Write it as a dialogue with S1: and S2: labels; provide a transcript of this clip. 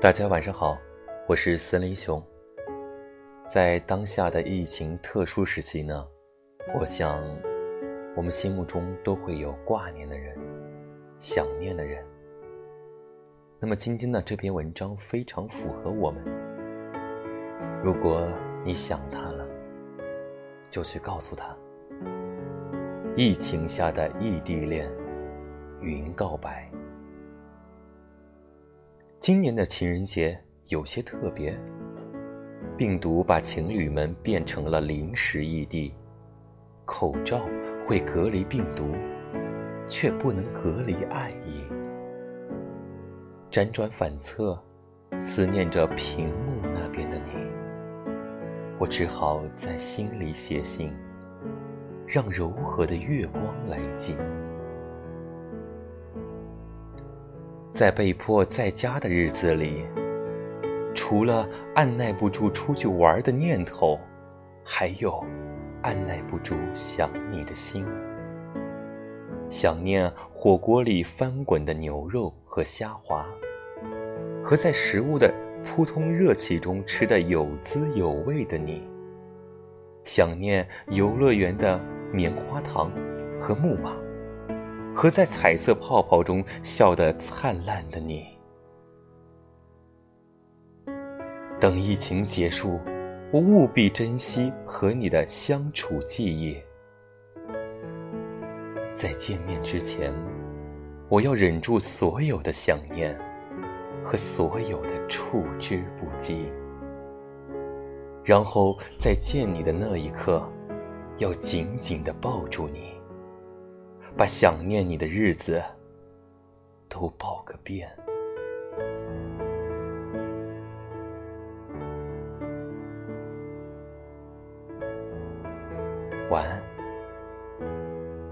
S1: 大家晚上好，我是森林熊。在当下的疫情特殊时期呢，我想我们心目中都会有挂念的人，想念的人。那么今天呢，这篇文章非常符合我们。如果你想他了，就去告诉他，疫情下的异地恋，云告白。今年的情人节有些特别，病毒把情侣们变成了临时异地，口罩会隔离病毒，却不能隔离爱意。辗转反侧，思念着屏幕那边的你，我只好在心里写信，让柔和的月光来寄。在被迫在家的日子里，除了按耐不住出去玩的念头，还有按耐不住想你的心。想念火锅里翻滚的牛肉和虾滑，和在食物的扑通热气中吃的有滋有味的你。想念游乐园的棉花糖和木马。和在彩色泡泡中笑得灿烂的你，等疫情结束，我务必珍惜和你的相处记忆。在见面之前，我要忍住所有的想念和所有的触之不及，然后在见你的那一刻，要紧紧的抱住你。把想念你的日子都报个遍。晚安。